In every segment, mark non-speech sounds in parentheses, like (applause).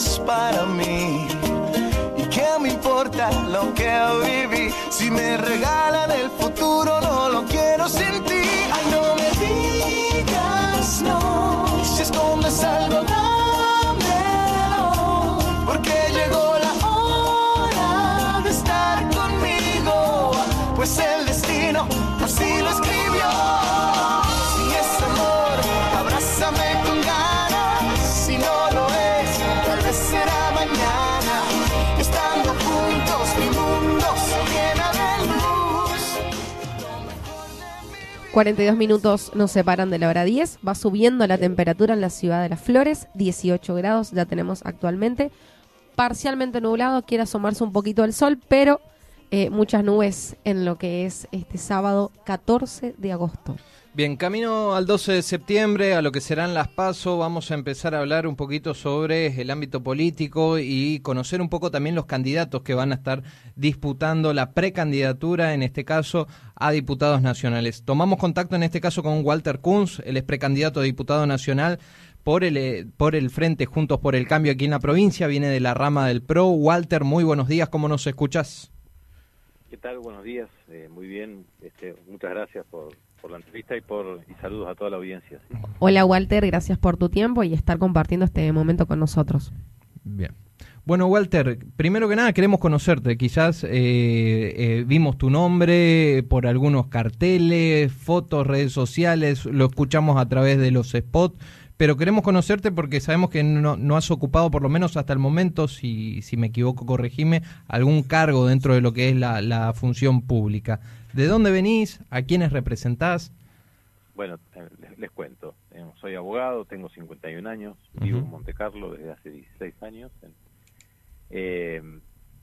aspire 42 minutos nos separan de la hora 10. Va subiendo la temperatura en la ciudad de Las Flores. 18 grados ya tenemos actualmente. Parcialmente nublado, quiere asomarse un poquito el sol, pero eh, muchas nubes en lo que es este sábado 14 de agosto. Bien, camino al 12 de septiembre, a lo que serán las PASO, vamos a empezar a hablar un poquito sobre el ámbito político y conocer un poco también los candidatos que van a estar disputando la precandidatura, en este caso, a diputados nacionales. Tomamos contacto en este caso con Walter Kunz, el ex precandidato a diputado nacional por el, eh, por el Frente Juntos por el Cambio aquí en la provincia, viene de la rama del PRO. Walter, muy buenos días, ¿cómo nos escuchas? ¿Qué tal? Buenos días. Eh, muy bien. Este, muchas gracias por, por la entrevista y por y saludos a toda la audiencia. ¿sí? Hola Walter, gracias por tu tiempo y estar compartiendo este momento con nosotros. Bien. Bueno, Walter, primero que nada queremos conocerte. Quizás eh, eh, vimos tu nombre por algunos carteles, fotos, redes sociales, lo escuchamos a través de los spots, pero queremos conocerte porque sabemos que no, no has ocupado, por lo menos hasta el momento, si, si me equivoco, corregime, algún cargo dentro de lo que es la, la función pública. ¿De dónde venís? ¿A quiénes representás? Bueno, les, les cuento. Eh, soy abogado, tengo 51 años, vivo en Monte Carlo desde hace 16 años. Eh,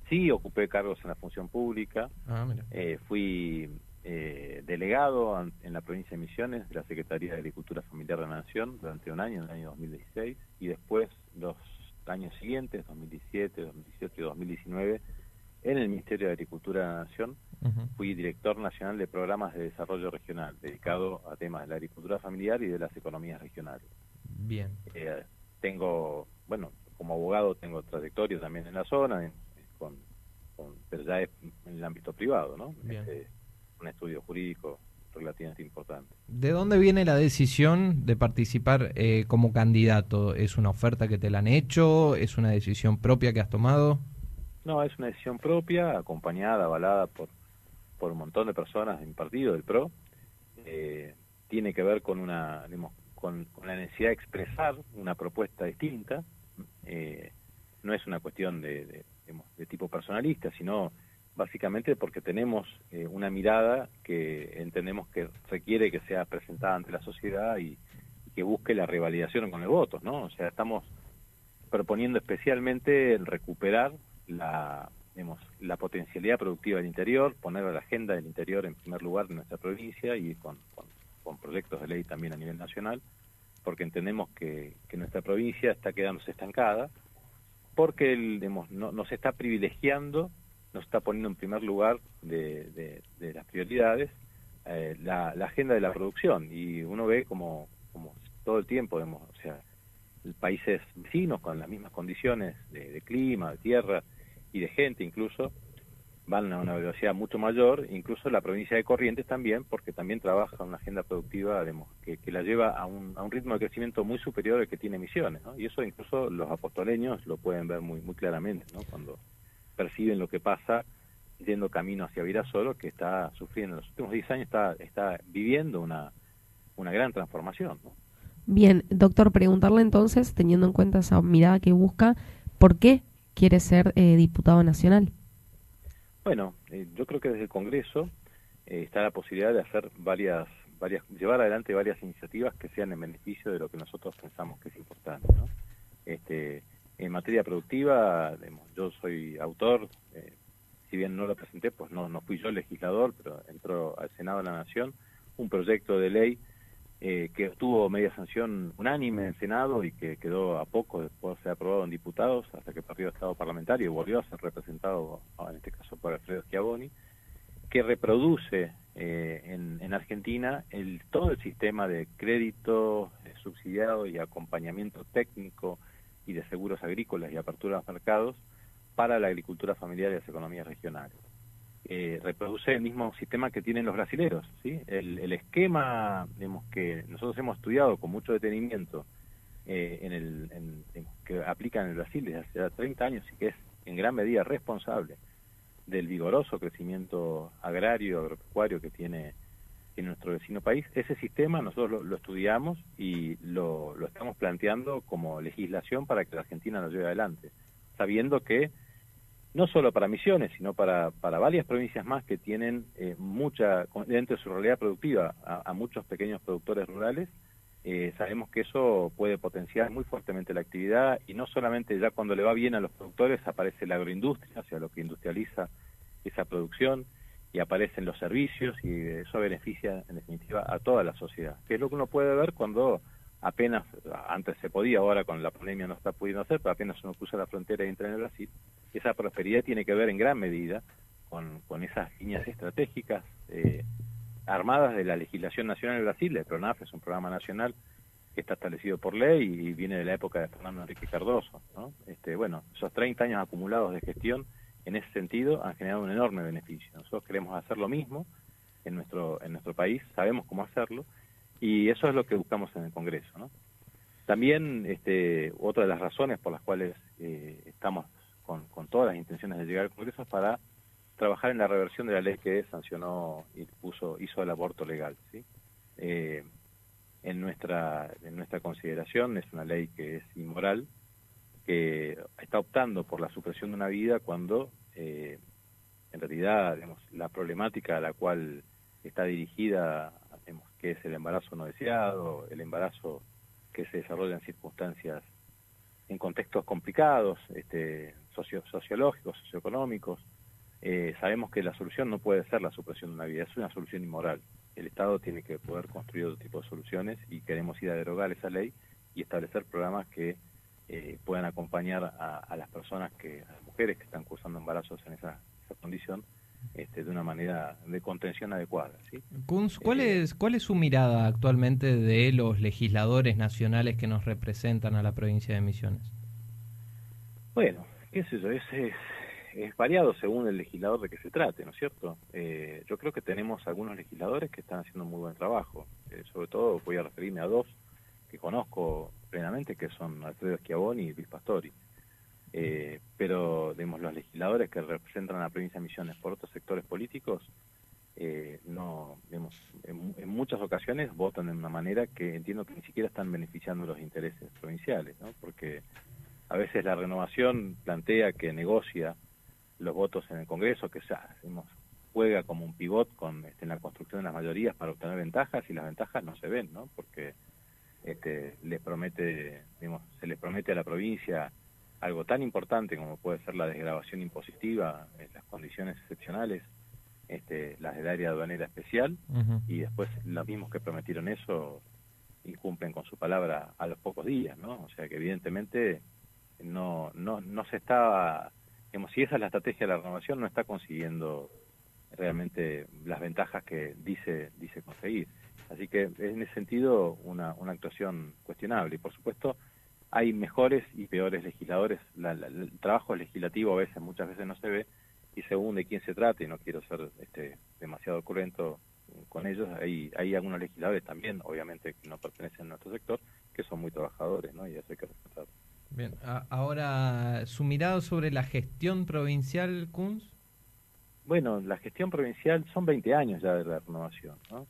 sí, ocupé cargos en la función pública. Ah, mira. Eh, fui eh, delegado en la provincia de Misiones de la Secretaría de Agricultura Familiar de la Nación durante un año, en el año 2016, y después los años siguientes, 2017, 2018 y 2019, en el Ministerio de Agricultura de la Nación, fui director nacional de programas de desarrollo regional, dedicado a temas de la agricultura familiar y de las economías regionales. Bien. Eh, tengo, bueno, como abogado tengo trayectoria también en la zona, en- con, con- pero ya es en el ámbito privado, ¿no? Bien. Este, un estudio jurídico relativamente importante. ¿De dónde viene la decisión de participar eh, como candidato? ¿Es una oferta que te la han hecho? ¿Es una decisión propia que has tomado? No, es una decisión propia, acompañada, avalada por, por un montón de personas en partido del PRO. Eh, tiene que ver con una, digamos, con, con la necesidad de expresar una propuesta distinta. Eh, no es una cuestión de, de, digamos, de tipo personalista, sino básicamente porque tenemos eh, una mirada que entendemos que requiere que sea presentada ante la sociedad y, que busque la revalidación con el voto, ¿no? O sea, estamos proponiendo especialmente el recuperar la, digamos, la potencialidad productiva del interior, poner a la agenda del interior en primer lugar en nuestra provincia y con, con, proyectos de ley también a nivel nacional, porque entendemos que, que nuestra provincia está quedándose estancada, porque el, no, no se está privilegiando, no se está poniendo en primer lugar de, de, las prioridades eh, la, la agenda de la producción y uno ve como, como todo el tiempo, digamos, o sea, países vecinos con las mismas condiciones de, de clima, de tierra y de gente incluso, van a una velocidad mucho mayor, incluso la provincia de Corrientes también, porque también trabaja una agenda productiva que, que la lleva a un, a un ritmo de crecimiento muy superior al que tiene Misiones, ¿no? y eso incluso los apostoleños lo pueden ver muy, muy claramente, ¿no? cuando perciben lo que pasa yendo camino hacia Virasolo, que está sufriendo en los últimos 10 años, está, está viviendo una, una gran transformación. ¿no? Bien, doctor, preguntarle entonces, teniendo en cuenta esa mirada que busca, ¿por qué quiere ser eh, diputado nacional? Bueno, eh, yo creo que desde el Congreso eh, está la posibilidad de hacer varias, varias, llevar adelante varias iniciativas que sean en beneficio de lo que nosotros pensamos que es importante. ¿no? Este, en materia productiva, digamos, yo soy autor, eh, si bien no lo presenté, pues no, no fui yo el legislador, pero entró al Senado de la Nación un proyecto de ley eh, que obtuvo media sanción unánime en el Senado y que quedó a poco después de ser aprobado en diputados hasta que perdió estado parlamentario y volvió a ser representado, en este caso por Alfredo Schiavoni, que reproduce eh, en, en, Argentina el, todo el sistema de crédito, eh, subsidiado y acompañamiento técnico y de seguros agrícolas y apertura los mercados para la agricultura familiar y las economías regionales. Eh, reproduce el mismo sistema que tienen los brasileros, ¿sí? El, esquema digamos, que nosotros hemos estudiado con mucho detenimiento eh, en el, que aplican en el Brasil desde hace 30 años y que es en gran medida responsable del vigoroso crecimiento agrario, agropecuario que tiene en nuestro vecino país. Ese sistema nosotros lo, estudiamos y lo, lo, estamos planteando como legislación para que la Argentina nos lleve adelante, sabiendo que no solo para Misiones, sino para, para varias provincias más que tienen eh, mucha, dentro de su realidad productiva, a, muchos pequeños productores rurales, eh, sabemos que eso puede potenciar muy fuertemente la actividad y no solamente ya cuando le va bien a los productores aparece la agroindustria, o sea, lo que industrializa esa producción, y aparecen los servicios y eso beneficia en definitiva a toda la sociedad, que es lo que uno puede ver cuando apenas, antes se podía, ahora con la pandemia no está pudiendo hacer, pero apenas uno cruza la frontera y entra en el Brasil, esa prosperidad tiene que ver en gran medida con, con esas líneas estratégicas eh, armadas de la legislación nacional de Brasil, el PRONAF es un programa nacional que está establecido por ley y viene de la época de Fernando Enrique Cardoso. ¿no? Este, bueno, esos 30 años acumulados de gestión en ese sentido han generado un enorme beneficio. Nosotros queremos hacer lo mismo en nuestro, en nuestro país, sabemos cómo hacerlo, y eso es lo que buscamos en el Congreso. También este, otra de las razones por las cuales eh, estamos con, con, todas las intenciones de llegar al Congreso es para trabajar en la reversión de la ley que sancionó y puso, hizo el aborto legal. ¿sí? Eh, en, nuestra, en nuestra consideración es una ley que es inmoral, que está optando por la supresión de una vida cuando eh, en realidad digamos, la problemática a la cual está dirigida que es el embarazo no deseado, el embarazo que se desarrolla en circunstancias, en contextos complicados, este, socio, sociológicos, socioeconómicos. Eh, sabemos que la solución no puede ser la supresión de una vida, es una solución inmoral. El Estado tiene que poder construir otro tipo de soluciones y queremos ir a derogar esa ley y establecer programas que eh, puedan acompañar a, las personas, que a las mujeres que están cursando embarazos en esa condición, este, de una manera de contención adecuada. ¿sí? ¿cuál, eh, es, ¿cuál es su mirada actualmente de los legisladores nacionales que nos representan a la provincia de Misiones? Bueno, qué sé yo, es, es, variado según el legislador de que se trate, ¿no es cierto? Eh, yo creo que tenemos algunos legisladores que están haciendo muy buen trabajo, eh, sobre todo voy a referirme a dos que conozco plenamente, que son Alfredo Schiavoni y Luis Pastori. Eh, pero digamos, los legisladores que representan a la provincia de Misiones por otros sectores políticos, eh, no, digamos, en, muchas ocasiones votan de una manera que entiendo que ni siquiera están beneficiando los intereses provinciales, ¿no? porque a veces la renovación plantea que negocia los votos en el Congreso, que ya, juega como un pivot con este, en la construcción de las mayorías para obtener ventajas y las ventajas no se ven, ¿no? porque este, les promete, digamos, se les promete a la provincia algo tan importante como puede ser la desgrabación impositiva, las condiciones excepcionales, este, las del área aduanera especial, y después los mismos que prometieron eso incumplen con su palabra a los pocos días, ¿no? O sea que evidentemente no, no, no se está, digamos, si esa es la estrategia de la renovación, no está consiguiendo realmente las ventajas que dice, dice conseguir. Así que en ese sentido una, una actuación cuestionable. Y por supuesto, hay mejores y peores legisladores. el trabajo legislativo a veces, muchas veces no se ve, y según de quién se trate, y no quiero ser este, demasiado ocurrento con ellos, hay, hay algunos legisladores también, obviamente, que no pertenecen a nuestro sector, que son muy trabajadores, ¿no? Y eso hay que respetar. Bien, ahora, ¿su mirada sobre la gestión provincial, Kunz? Bueno, la gestión provincial son 20 años ya de la renovación, ¿no?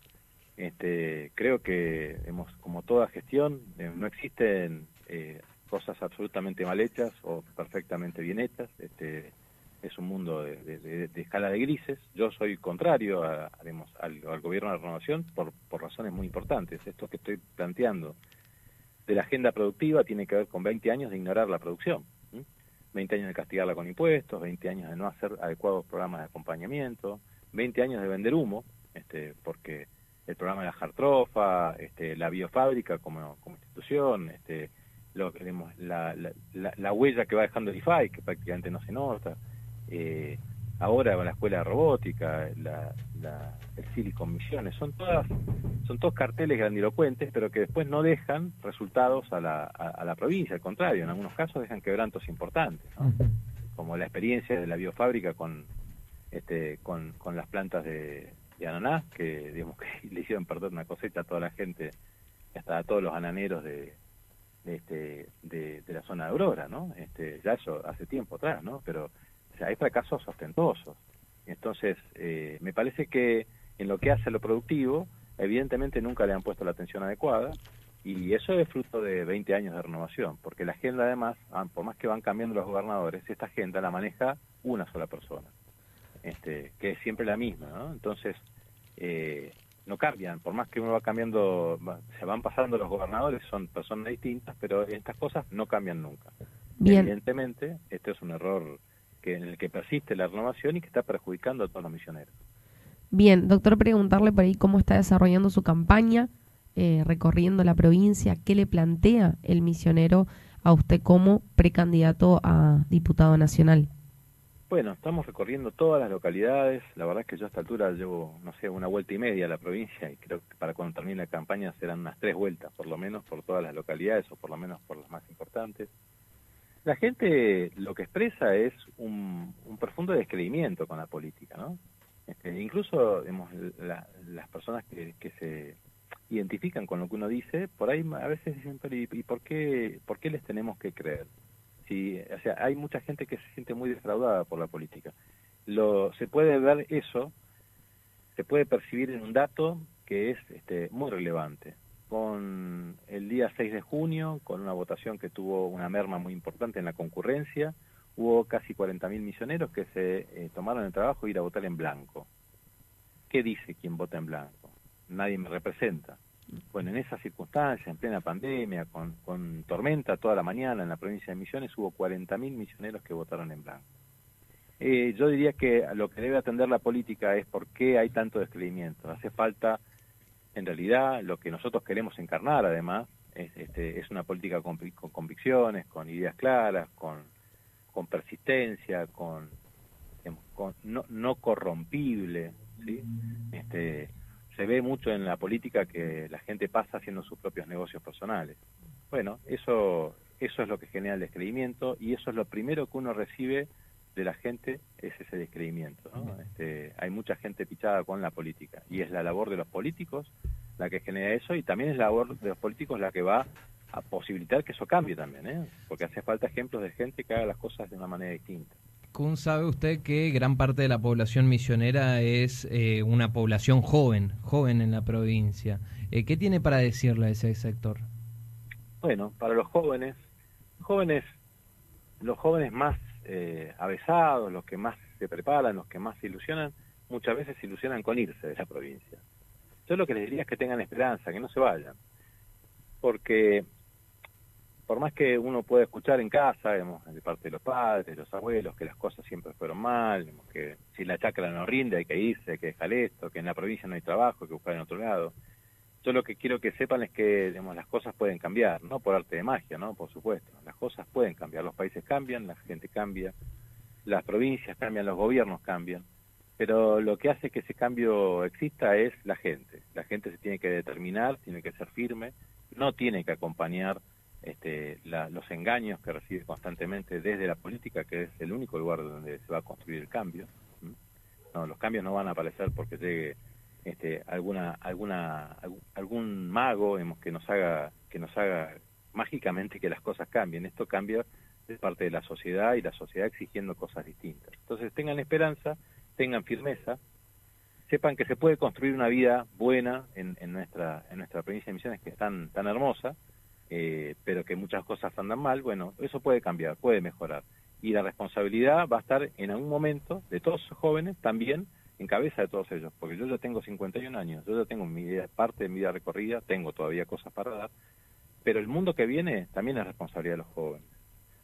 Este, creo que, hemos, como toda gestión, eh, no existen eh, cosas absolutamente mal hechas o perfectamente bien hechas. Este, es un mundo de, escala de grises. Yo soy contrario a, al, gobierno de renovación por, por razones muy importantes. Esto que estoy planteando de la agenda productiva tiene que ver con 20 años de ignorar la producción. 20 años de castigarla con impuestos, 20 años de no hacer adecuados programas de acompañamiento, 20 años de vender humo, este, porque el programa de la Jartrofa, este, la biofábrica como, como institución, este, lo, la, la, la, huella que va dejando el IFAI, que prácticamente no se nota, eh, ahora la escuela de robótica, la, la, el Silicon Misiones, son todas, son todos carteles grandilocuentes, pero que después no dejan resultados a la, a, la provincia, al contrario, en algunos casos dejan quebrantos importantes, como la experiencia de la biofábrica con, este, con, con las plantas de, de ananá, que digamos (laughs) que le hicieron perder una cosecha a toda la gente, hasta a todos los ananeros de, de, este, de, de la zona de Aurora, ¿no? Este, ya eso hace tiempo atrás, ¿no? Pero o sea, hay fracasos ostentosos. Entonces, eh, me parece que en lo que hace a lo productivo, evidentemente nunca le han puesto la atención adecuada y eso es fruto de 20 años de renovación, porque la agenda además, por más que van cambiando los gobernadores, esta agenda la maneja una sola persona, este, que es siempre la misma, ¿no? Entonces, eh, no cambian, por más que uno va cambiando, se van pasando los gobernadores, son personas distintas, pero estas cosas no cambian nunca. Evidentemente, este es un error en el que persiste la renovación y que está perjudicando a todos los misioneros. Bien, doctor, preguntarle por ahí cómo está desarrollando su campaña, eh, recorriendo la provincia, qué le plantea el misionero a usted como precandidato a diputado nacional. Bueno, estamos recorriendo todas las localidades. La verdad es que yo a esta altura llevo, no sé, una vuelta y media a la provincia y creo que para cuando termine la campaña serán unas tres vueltas, por lo menos por todas las localidades o por lo menos por las más importantes. La gente lo que expresa es un, profundo descreimiento con la política, ¿no? Este, incluso las personas que, se identifican con lo que uno dice, por ahí a veces dicen, pero ¿y, por, qué, por qué les tenemos que creer? Si, o sea, hay mucha gente que se siente muy defraudada por la política. Lo, se puede ver eso, se puede percibir en un dato que es este, muy relevante con el día 6 de junio, con una votación que tuvo una merma muy importante en la concurrencia, hubo casi 40.000 misioneros que se eh, tomaron el trabajo de ir a votar en blanco. ¿Qué dice quien vota en blanco? Nadie me representa. Bueno, en esas circunstancias, en plena pandemia, con, con tormenta toda la mañana en la provincia de Misiones, hubo 40.000 misioneros que votaron en blanco. Eh, yo diría que lo que debe atender la política es por qué hay tanto descreimiento. Hace falta en realidad lo que nosotros queremos encarnar además es, este, es una política con, convicciones, con ideas claras, con, con persistencia, con, con no, no, corrompible. ¿sí? Este, se ve mucho en la política que la gente pasa haciendo sus propios negocios personales. Bueno, eso, eso es lo que genera el descreimiento y eso es lo primero que uno recibe de la gente es ese descreimiento. Este, hay mucha gente pichada con la política y es la labor de los políticos la que genera eso y también es la labor de los políticos la que va a posibilitar que eso cambie también, ¿eh? porque hace falta ejemplos de gente que haga las cosas de una manera distinta. Kun, sabe usted que gran parte de la población misionera es eh, una población joven, joven en la provincia. Eh, ¿Qué tiene para decirle a ese sector? Bueno, para los jóvenes, jóvenes, los jóvenes más eh, avesados, los que más se preparan, los que más se ilusionan, muchas veces se ilusionan con irse de la provincia. Yo lo que les diría es que tengan esperanza, que no se vayan. Porque por más que uno pueda escuchar en casa, de parte de los padres, de los abuelos, que las cosas siempre fueron mal, que si la chacra no rinde hay que irse, hay que dejar esto, que en la provincia no hay trabajo, hay que buscar en otro lado. Yo lo que quiero que sepan es que digamos, las cosas pueden cambiar, no por arte de magia, no, por supuesto. Las cosas pueden cambiar, los países cambian, la gente cambia, las provincias cambian, los gobiernos cambian. Pero lo que hace que ese cambio exista es la gente. La gente se tiene que determinar, tiene que ser firme, no tiene que acompañar este, los engaños que recibe constantemente desde la política, que es el único lugar donde se va a construir el cambio. No, los cambios no van a aparecer porque llegue este, alguna alguna algún mago que nos haga que nos haga mágicamente que las cosas cambien esto cambia de parte de la sociedad y la sociedad exigiendo cosas distintas entonces tengan esperanza tengan firmeza sepan que se puede construir una vida buena en, en nuestra en nuestra provincia de Misiones que es tan tan hermosa eh, pero que muchas cosas andan mal bueno eso puede cambiar puede mejorar y la responsabilidad va a estar en algún momento de todos los jóvenes también en cabeza de todos ellos, porque yo ya tengo 51 años, yo ya tengo mi vida, parte de mi vida recorrida, tengo todavía cosas para dar, pero el mundo que viene también es responsabilidad de los jóvenes.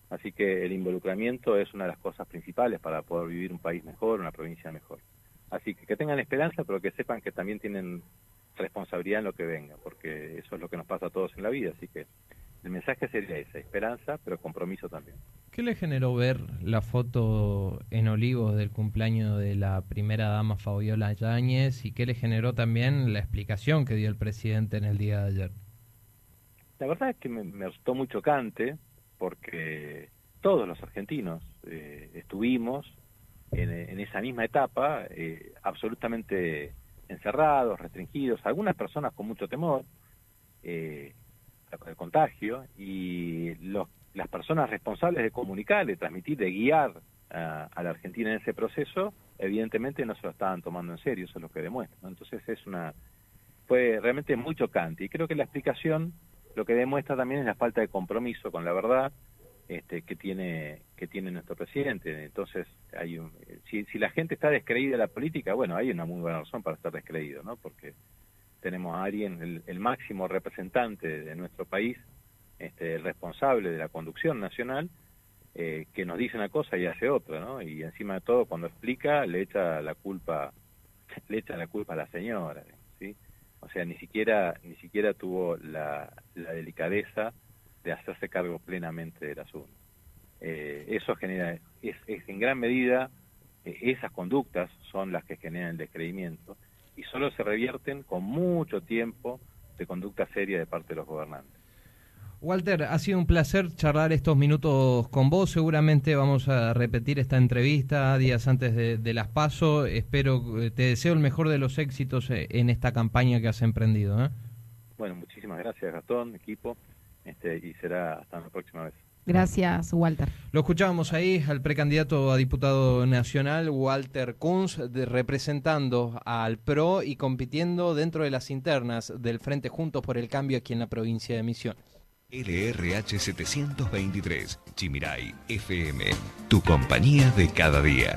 Así que el involucramiento es una de las cosas principales para poder vivir un país mejor, una provincia mejor. Así que que tengan esperanza, pero que sepan que también tienen responsabilidad en lo que venga, porque eso es lo que nos pasa a todos en la vida. Así que el mensaje sería ese, esperanza, pero compromiso también. ¿Qué le generó ver la foto en Olivos del cumpleaños de la primera dama Fabiola Yáñez y qué le generó también la explicación que dio el presidente en el día de ayer? La verdad es que me, me resultó muy chocante porque todos los argentinos eh, estuvimos en, esa misma etapa eh, absolutamente encerrados, restringidos, algunas personas con mucho temor, eh, el contagio y los, las personas responsables de comunicar, de transmitir, de guiar a, la Argentina en ese proceso, evidentemente no se lo estaban tomando en serio, eso es lo que demuestra. Entonces es una fue realmente muy chocante y creo que la explicación lo que demuestra también es la falta de compromiso con la verdad este, que tiene que tiene nuestro presidente. Entonces, hay un, si, si la gente está descreída de la política, bueno, hay una muy buena razón para estar descreído, ¿no? Porque tenemos a alguien, el, máximo representante de nuestro país, este, el responsable de la conducción nacional, eh, que nos dice una cosa y hace otra, ¿no? Y encima de todo, cuando explica, le echa la culpa, (laughs) le echa la culpa a la señora, ¿sí? O sea, ni siquiera, ni siquiera tuvo la delicadeza de hacerse cargo plenamente del asunto. Eh, eso genera, es, es en gran medida, eh, esas conductas son las que generan el descreimiento y solo se revierten con mucho tiempo de conducta seria de parte de los gobernantes. Walter, ha sido un placer charlar estos minutos con vos. Seguramente vamos a repetir esta entrevista días antes de, las PASO. Espero, eh, te deseo el mejor de los éxitos en esta campaña que has emprendido. ¿eh? Bueno, muchísimas gracias, Gastón, equipo, este, y será hasta la próxima vez. Gracias, Walter. Lo escuchábamos ahí al precandidato a diputado nacional, Walter Kunz, representando al PRO y compitiendo dentro de las internas del Frente Juntos por el Cambio aquí en la provincia de Misiones. LRH 723, Chimiray FM, tu compañía de cada día.